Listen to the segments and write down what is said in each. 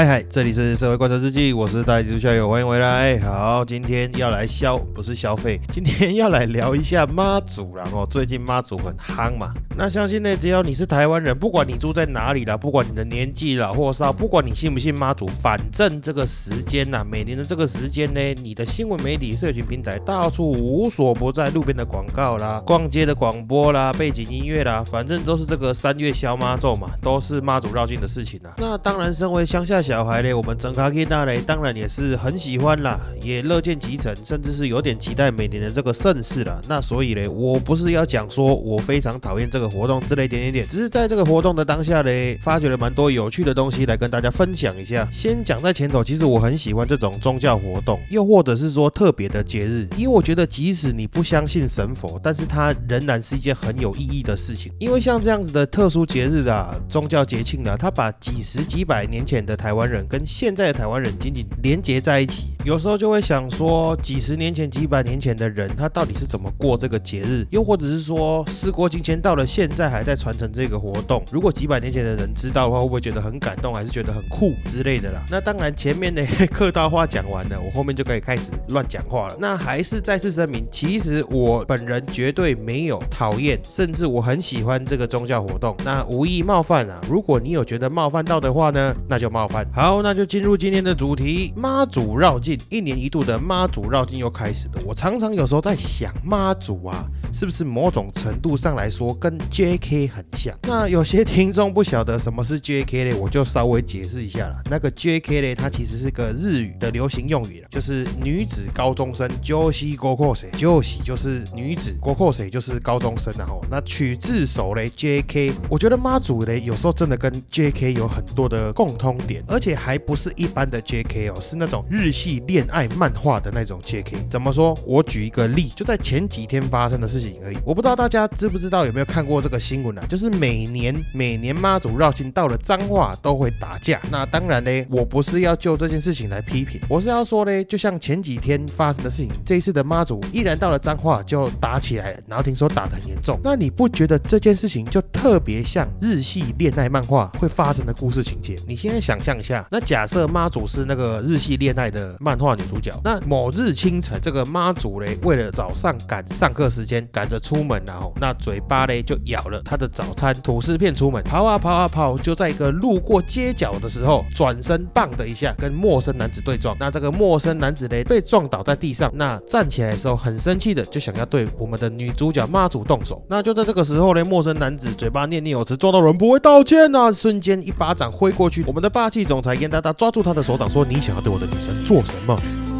嗨嗨，这里是社会观察日记，我是大猪校友，欢迎回来。好，今天要来消不是消费，今天要来聊一下妈祖啦。哦，最近妈祖很夯嘛。那相信呢，只要你是台湾人，不管你住在哪里啦，不管你的年纪老或少，不管你信不信妈祖，反正这个时间呐，每年的这个时间呢，你的新闻媒体、社群平台到处无所不在，路边的广告啦，逛街的广播啦，背景音乐啦，反正都是这个三月消妈咒嘛，都是妈祖绕境的事情啊。那当然，身为乡下。小孩嘞，我们整卡基大嘞，当然也是很喜欢啦，也乐见其成，甚至是有点期待每年的这个盛事了。那所以嘞，我不是要讲说我非常讨厌这个活动之类点点点，只是在这个活动的当下嘞，发掘了蛮多有趣的东西来跟大家分享一下。先讲在前头，其实我很喜欢这种宗教活动，又或者是说特别的节日，因为我觉得即使你不相信神佛，但是它仍然是一件很有意义的事情。因为像这样子的特殊节日啊，宗教节庆啊，它把几十几百年前的台湾湾人跟现在的台湾人紧紧连接在一起，有时候就会想说，几十年前、几百年前的人，他到底是怎么过这个节日？又或者是说，事过境迁，到了现在还在传承这个活动？如果几百年前的人知道的话，会不会觉得很感动，还是觉得很酷之类的啦？那当然，前面的客套话讲完了，我后面就可以开始乱讲话了。那还是再次声明，其实我本人绝对没有讨厌，甚至我很喜欢这个宗教活动。那无意冒犯啊，如果你有觉得冒犯到的话呢，那就冒犯。好，那就进入今天的主题。妈祖绕境，一年一度的妈祖绕境又开始了。我常常有时候在想，妈祖啊，是不是某种程度上来说跟 J.K. 很像？那有些听众不晓得什么是 J.K. 嘞，我就稍微解释一下了。那个 J.K. 嘞，它其实是个日语的流行用语了，就是女子高中生。就西高阔谁？就西就是女子，高阔谁就是高中生然后那取自首嘞，J.K. 我觉得妈祖嘞，有时候真的跟 J.K. 有很多的共通点。而且还不是一般的 J.K. 哦，是那种日系恋爱漫画的那种 J.K. 怎么说？我举一个例，就在前几天发生的事情而已。我不知道大家知不知道，有没有看过这个新闻啊？就是每年每年妈祖绕境到了彰化都会打架。那当然呢，我不是要就这件事情来批评，我是要说呢，就像前几天发生的事情，这一次的妈祖依然到了彰化就打起来了，然后听说打得很严重。那你不觉得这件事情就特别像日系恋爱漫画会发生的故事情节？你现在想象一。下，那假设妈祖是那个日系恋爱的漫漫画女主角，那某日清晨，这个妈祖嘞，为了早上赶上课时间，赶着出门，然后那嘴巴嘞就咬了她的早餐吐司片，出门跑啊跑啊跑，就在一个路过街角的时候，转身棒的一下跟陌生男子对撞，那这个陌生男子嘞被撞倒在地上，那站起来的时候很生气的就想要对我们的女主角妈祖动手，那就在这个时候嘞，陌生男子嘴巴念念有词，撞到人不会道歉呐，瞬间一巴掌挥过去，我们的霸气。总裁严大大抓住他的手掌说：“你想要对我的女神做什么？”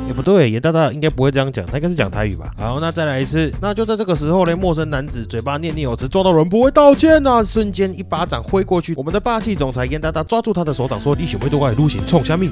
也不对，严大大应该不会这样讲，他应该是讲台语吧。好，那再来一次。那就在这个时候呢，陌生男子嘴巴念念有词，撞到人不会道歉呐，瞬间一巴掌挥过去，我们的霸气总裁严大大抓住他的手掌说：“你想会多快撸行冲下命？”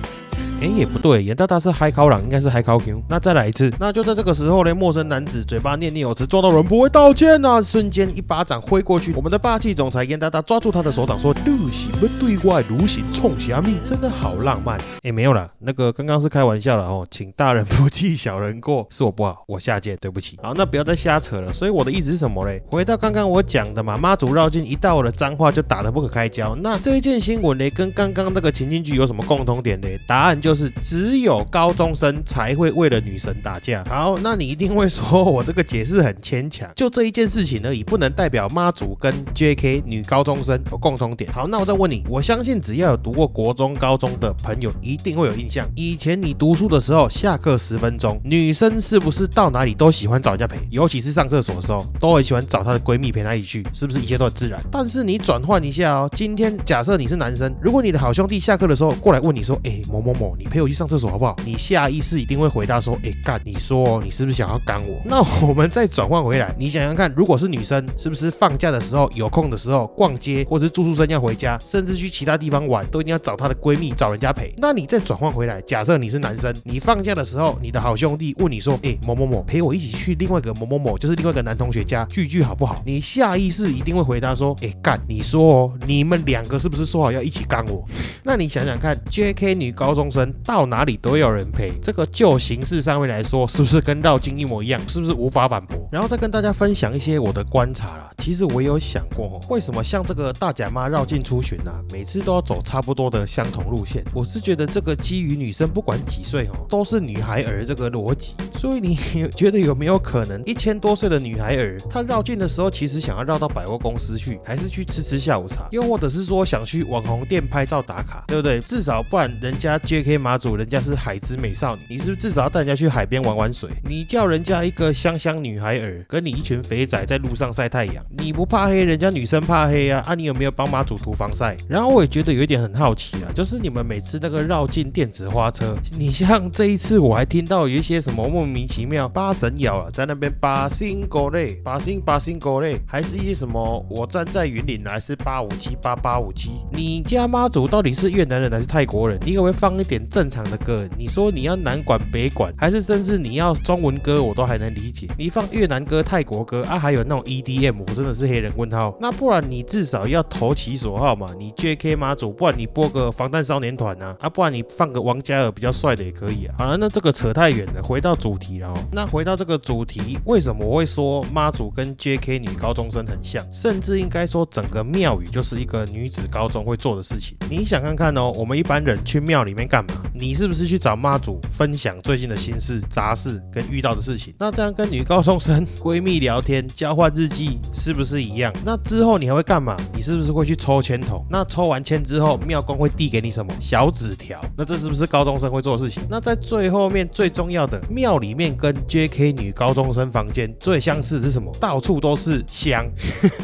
哎，也不对，严大大是嗨考朗，应该是嗨考 Q。那再来一次，那就在这个时候呢，陌生男子嘴巴念念有词，撞到人不会道歉呐，瞬间一巴掌挥过去，我们的霸气总裁严大大抓住他的手掌说：“露西不对外如行冲虾米，真的好浪漫。”哎，没有了，那个刚刚是开玩笑了哦，请大人不计小人过，是我不好，我下届对不起。好，那不要再瞎扯了。所以我的意思是什么嘞？回到刚刚我讲的嘛，妈祖绕境一到了脏话就打得不可开交。那这一件新闻呢，跟刚刚那个情景剧有什么共同点呢？答案就就是只有。高中生才会为了女神打架。好，那你一定会说我这个解释很牵强，就这一件事情而已，不能代表妈祖跟 J.K. 女高中生有共同点。好，那我再问你，我相信只要有读过国中、高中的朋友，一定会有印象。以前你读书的时候，下课十分钟，女生是不是到哪里都喜欢找人家陪？尤其是上厕所的时候，都很喜欢找她的闺蜜陪她一起去，是不是一切都很自然？但是你转换一下哦，今天假设你是男生，如果你的好兄弟下课的时候过来问你说，哎，某某某，你陪我去上厕所好不好？你下意识一定会回答说，哎干，你说你是不是想要干我？那我们再转换回来，你想想看，如果是女生，是不是放假的时候有空的时候逛街，或者是住宿生要回家，甚至去其他地方玩，都一定要找她的闺蜜找人家陪？那你再转换回来，假设你是男生，你放假的时候，你的好兄弟问你说，哎某某某陪我一起去另外一个某某某，就是另外一个男同学家聚聚好不好？你下意识一定会回答说，哎干，你说哦，你们两个是不是说好要一起干我？那你想想看，J.K. 女高中生到哪里都有人陪，这个就形式上面来说，是不是跟绕境一模一样？是不是无法反驳？然后再跟大家分享一些我的观察啦。其实我有想过，为什么像这个大甲妈绕境出巡啊，每次都要走差不多的相同路线？我是觉得这个基于女生不管几岁哦，都是女孩儿这个逻辑。所以你觉得有没有可能，一千多岁的女孩儿，她绕境的时候，其实想要绕到百货公司去，还是去吃吃下午茶？又或者是说想去网红店拍照打卡，对不对？至少不然人家 J.K. 马祖，人家是海之美少女，你是不是至少要带人家去海边玩玩水？你叫人家一个香香女孩儿，跟你一群肥仔在路上晒太阳，你不怕黑，人家女生怕黑啊？啊，你有没有帮马祖涂防晒？然后我也觉得有一点很好奇啊，就是你们每次那个绕境电子花车，你像这一次我还听到有一些什么莫名其妙八神咬啊，在那边八星狗类，八星八星狗类，还是一些什么我站在云岭还是八五七八八五七？你家妈祖到底是越南人还是泰国人？你可不可以放一点正常的歌？你说你要南管北管，还是甚至你要中文歌，我都还能理解。你放越南歌、泰国歌啊，还有那种 EDM，我真的是黑人问号。那不然你至少要投其所好嘛？你 JK 妈祖，不然你播个防弹少年团啊，啊，不然你放个王嘉尔比较帅的也可以啊。好了，那这个扯太远了，回到主题了哦。那回到这个主题，为什么我会说妈祖跟 JK 女高中生很像？甚至应该说整个庙宇就是一个女子高中会做的事情。你想看看哦，我们一般人去庙里面干嘛？你是不是去找妈祖分享最近的心事、杂事跟遇到的事情？那这样跟女高中生闺蜜聊天、交换日记是不是一样？那之后你还会干嘛？你是不是会去抽签筒？那抽完签之后，庙公会递给你什么小纸条？那这是不是高中生会做的事情？那在最后面最重要的，庙里面跟 JK 女高中生房间最相似是什么？到处都是香。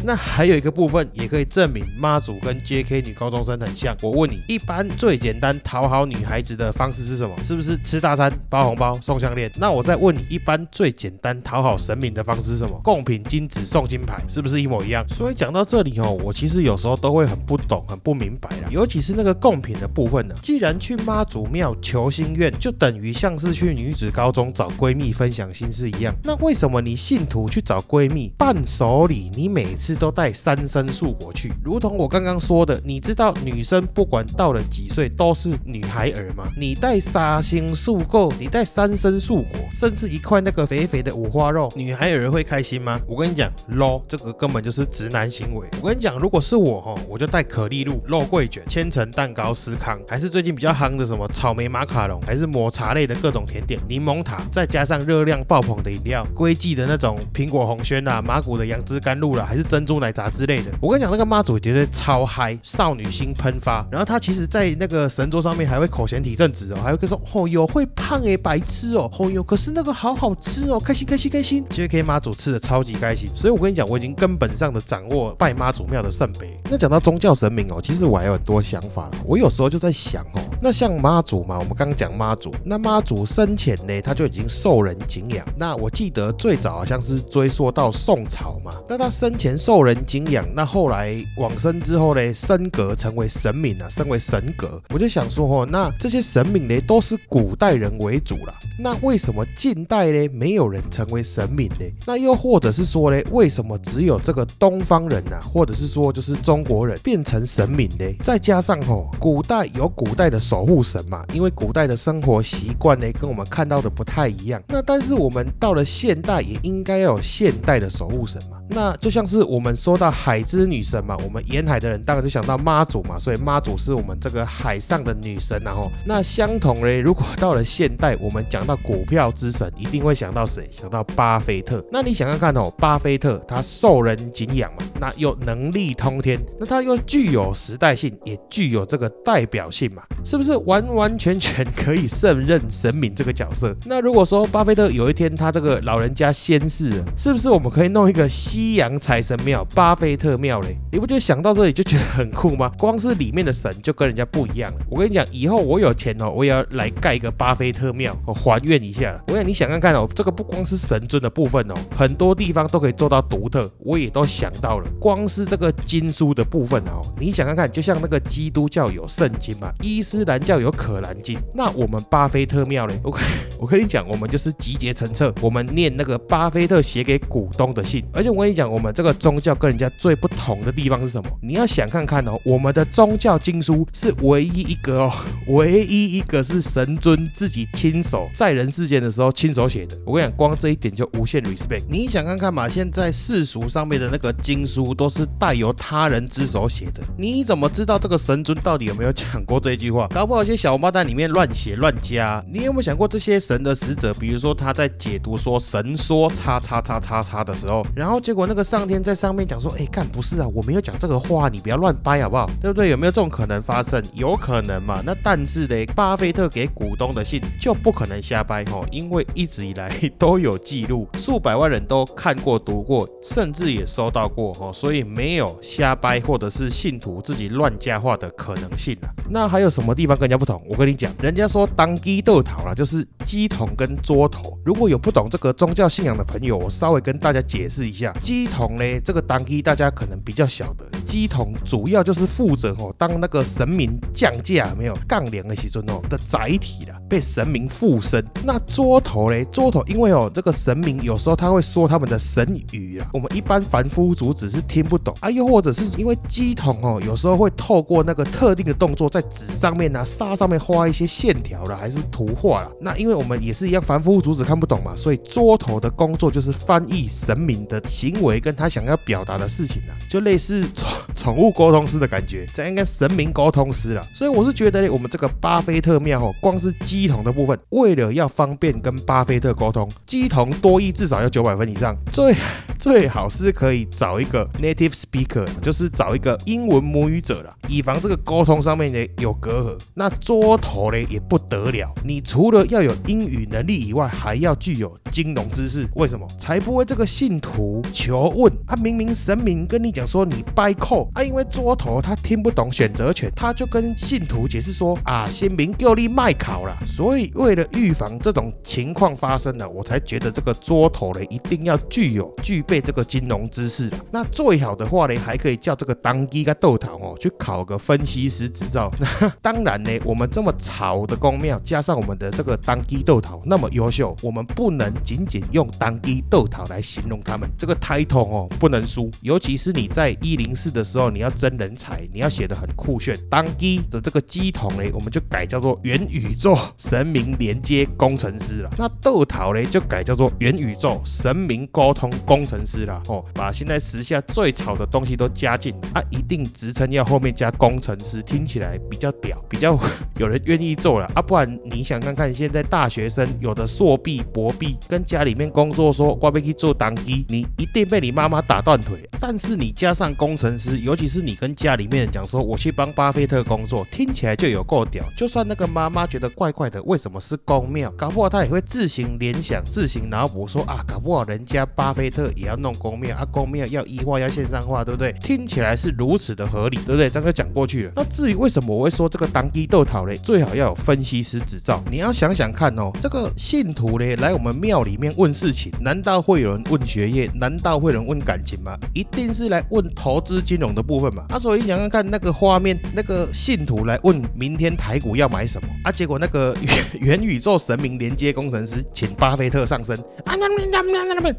那还有一个部分也可以证明妈祖跟 JK 女高中生很像。我问你，一般最简单讨好女孩孩子的方式是什么？是不是吃大餐、包红包、送项链？那我再问你，一般最简单讨好神明的方式是什么？贡品金子、送金牌，是不是一模一样？所以讲到这里哦，我其实有时候都会很不懂、很不明白啦。尤其是那个贡品的部分呢，既然去妈祖庙求心愿，就等于像是去女子高中找闺蜜分享心事一样。那为什么你信徒去找闺蜜伴手礼，你每次都带三生素果去？如同我刚刚说的，你知道女生不管到了几岁都是女孩儿吗？你带沙星素果，你带三生素果，甚至一块那个肥肥的五花肉，女孩有人会开心吗？我跟你讲，low，这个根本就是直男行为。我跟你讲，如果是我哈，我就带可丽露、肉桂卷、千层蛋糕、司康，还是最近比较夯的什么草莓马卡龙，还是抹茶类的各种甜点、柠檬塔，再加上热量爆棚的饮料，龟记的那种苹果红轩啊，马古的杨枝甘露啦，还是珍珠奶茶之类的。我跟你讲，那个妈祖绝对超嗨，少女心喷发。然后他其实，在那个神桌上面还会口嫌体正直哦，还会说哦哟会胖诶，白痴哦，哦哟可是那个好好吃哦，开心开心开心。其实 K 妈祖吃的超级开心，所以我跟你讲，我已经根本上的掌握拜妈祖庙的圣杯。那讲到宗教神明哦，其实我还有很多想法了。我有时候就在想哦，那像妈祖嘛，我们刚刚讲妈祖，那妈祖生前呢，他就已经受人敬仰。那我记得最早好像是追溯到宋朝嘛，那他生前受人敬仰，那后来往生之后呢，升格成为神明啊，升为神格。我就想说哦，那这些神明呢，都是古代人为主啦。那为什么近代呢，没有人成为神明呢？那又或者是说呢，为什么只有这个东方人啊，或者是说就是中国人变成神明呢？再加上哦，古代有古代的守护神嘛，因为古代的生活习惯呢，跟我们看到的不太一样。那但是我们到了现代，也应该要有现代的守护神嘛。那就像是我们说到海之女神嘛，我们沿海的人当然就想到妈祖嘛，所以妈祖是我们这个海上的女神，然后那相同嘞，如果到了现代，我们讲到股票之神，一定会想到谁？想到巴菲特。那你想想看哦，巴菲特他受人敬仰嘛，那又能力通天，那他又具有时代性，也具有这个代表性嘛，是不是完完全全可以胜任神明这个角色？那如果说巴菲特有一天他这个老人家仙逝了，是不是我们可以弄一个西洋财神庙——巴菲特庙嘞？你不觉得想到这里就觉得很酷吗？光是里面的神就跟人家不一样了。我跟你讲，以后我有有钱哦，我也要来盖一个巴菲特庙，我还愿一下。我想你想看看哦，这个不光是神尊的部分哦，很多地方都可以做到独特，我也都想到了。光是这个经书的部分哦，你想看看，就像那个基督教有圣经嘛，伊斯兰教有可兰经，那我们巴菲特庙嘞？我 我跟你讲，我们就是集结成册，我们念那个巴菲特写给股东的信。而且我跟你讲，我们这个宗教跟人家最不同的地方是什么？你要想看看哦，我们的宗教经书是唯一一个哦，唯唯一一个是神尊自己亲手在人世间的时候亲手写的。我跟你讲，光这一点就无限 respect。你想看看嘛，现在世俗上面的那个经书都是带由他人之手写的，你怎么知道这个神尊到底有没有讲过这句话？搞不好一些小王八蛋里面乱写乱加。你有没有想过这些神的使者，比如说他在解读说神说叉叉叉叉叉的时候，然后结果那个上天在上面讲说，哎，干不是啊，我没有讲这个话，你不要乱掰好不好？对不对？有没有这种可能发生？有可能嘛？那但是是的，巴菲特给股东的信就不可能瞎掰吼，因为一直以来 都有记录，数百万人都看过、读过，甚至也收到过吼，所以没有瞎掰或者是信徒自己乱加话的可能性啊。那还有什么地方跟人家不同？我跟你讲，人家说当鸡斗桃啦，就是鸡桶跟桌头。如果有不懂这个宗教信仰的朋友，我稍微跟大家解释一下，鸡桶呢，这个当鸡大家可能比较晓得，系统主要就是负责哦，当那个神明降价没有杠铃的时尊哦的载体了。被神明附身，那桌头嘞？桌头因为哦，这个神明有时候他会说他们的神语啊，我们一般凡夫俗子是听不懂啊。又或者是因为鸡桶哦，有时候会透过那个特定的动作，在纸上面啊、沙上面画一些线条了，还是图画了。那因为我们也是一样凡夫俗子看不懂嘛，所以桌头的工作就是翻译神明的行为跟他想要表达的事情啊，就类似宠宠物沟通师的感觉，这应该神明沟通师了。所以我是觉得我们这个巴菲特庙哦，光是鸡桶的部分，为了要方便跟巴菲特沟通，鸡桶多益至少要九百分以上，最最好是可以找一个 native speaker，就是找一个英文母语者了，以防这个沟通上面呢有隔阂。那桌头呢也不得了，你除了要有英语能力以外，还要具有金融知识。为什么？才不会这个信徒求问，他明明神明跟你讲说你掰扣啊，因为桌头他听不懂选择权，他就跟信徒解释说啊，先明叫你卖考了。所以，为了预防这种情况发生呢，我才觉得这个桌头呢一定要具有具备这个金融知识。那最好的话呢，还可以叫这个当机跟豆桃哦去考个分析师执照。当然呢，我们这么潮的公庙，加上我们的这个当机豆桃那么优秀，我们不能仅仅用当机豆桃来形容他们。这个 title 哦不能输，尤其是你在一零四的时候，你要争人才，你要写的很酷炫。当机的这个机筒呢，我们就改叫做元宇宙。神明连接工程师了，那豆桃嘞就改叫做元宇宙神明沟通工程师了哦，把现在时下最潮的东西都加进，啊，一定职称要后面加工程师，听起来比较屌，比较有人愿意做了啊，不然你想看看现在大学生有的硕毕博毕，跟家里面工作说我要去做当机，你一定被你妈妈打断腿。但是你加上工程师，尤其是你跟家里面讲说我去帮巴菲特工作，听起来就有够屌，就算那个妈妈觉得怪怪。为什么是公庙？搞不好他也会自行联想、自行脑补说啊，搞不好人家巴菲特也要弄公庙啊，公庙要一化、要线上化，对不对？听起来是如此的合理，对不对？这样就讲过去了。那至于为什么我会说这个当地豆讨嘞，最好要有分析师执照？你要想想看哦，这个信徒嘞来我们庙里面问事情，难道会有人问学业？难道会有人问感情吗？一定是来问投资金融的部分嘛。啊，所以你想想看那个画面，那个信徒来问明天台股要买什么啊？结果那个。元宇宙神明连接工程师请巴菲特上身！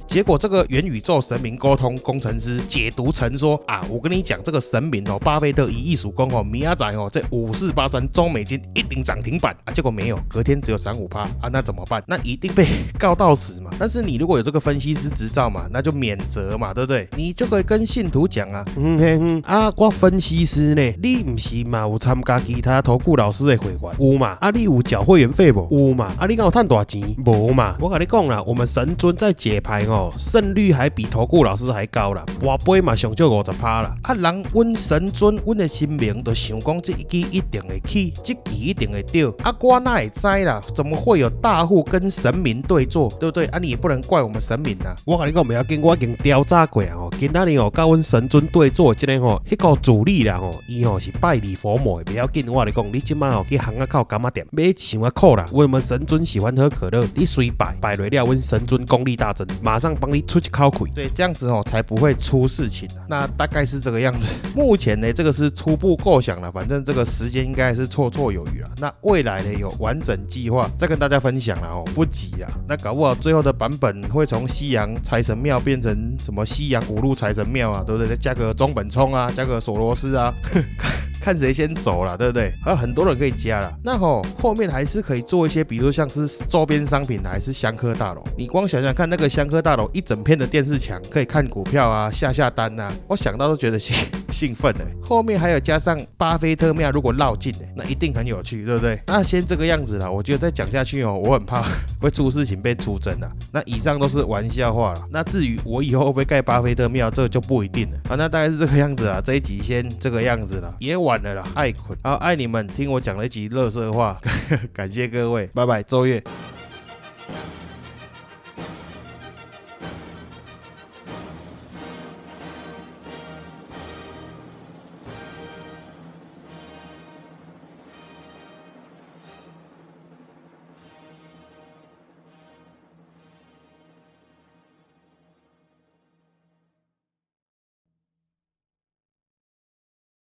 结果这个元宇宙神明沟通工程师解读成说啊，我跟你讲，这个神明哦，巴菲特一亿曙光哦，米亚仔哦，这五四八三中美金一定涨停板啊！结果没有，隔天只有涨五趴啊！那怎么办？那一定被告到死嘛！但是你如果有这个分析师执照嘛，那就免责嘛，对不对？你就可以跟信徒讲啊，嗯哼啊，我分析师呢，你唔是嘛？有参加其他投顾老师的会员有嘛？啊，你有缴会员费不？有嘛？啊，你讲有赚多少钱？无嘛？我跟你讲啦，我们神尊在解牌哦，胜率还还比投顾老师还高啦，博杯嘛上少五十趴啦。啊，人阮神尊，阮的心明都想讲这一期一定会起，这期一定会掉。啊，我哪会知啦？怎么会有大户跟神明对坐，对不对？啊，你也不能怪我们神明呐。我跟你讲，不要紧，我已经调查过啊。哦，今仔日哦，甲阮神尊对坐，即个吼，迄个主力啦吼，伊吼是拜礼佛母的，不要紧。我来讲，你即摆哦去行啊靠干嘛店买想啊苦啦。为什么神尊喜欢喝可乐？你随拜拜来了，阮神尊功力大增，马上帮你出去口亏。对，这样子哦才不会出事情。那大概是这个样子。目前呢，这个是初步构想了，反正这个时间应该是绰绰有余了。那未来呢，有完整计划再跟大家分享了哦，不急了。那搞不好最后的版本会从西洋财神庙变成什么西洋五路财神庙啊，对不对？再加个中本聪啊，加个索罗斯啊。看谁先走了，对不对？还有很多人可以加了。那吼后面还是可以做一些，比如像是周边商品还是香科大楼。你光想想看，那个香科大楼一整片的电视墙，可以看股票啊，下下单呐，我想到都觉得心兴奋的。后面还有加上巴菲特庙，如果绕进，那一定很有趣，对不对？那先这个样子了，我觉得再讲下去哦，我很怕 会出事情被出征的。那以上都是玩笑话了。那至于我以后会不会盖巴菲特庙，这就不一定了。啊，那大概是这个样子了。这一集先这个样子了，也晚。了啦，爱捆，好爱你们，听我讲了一集乐色话，感谢各位，拜拜，周月。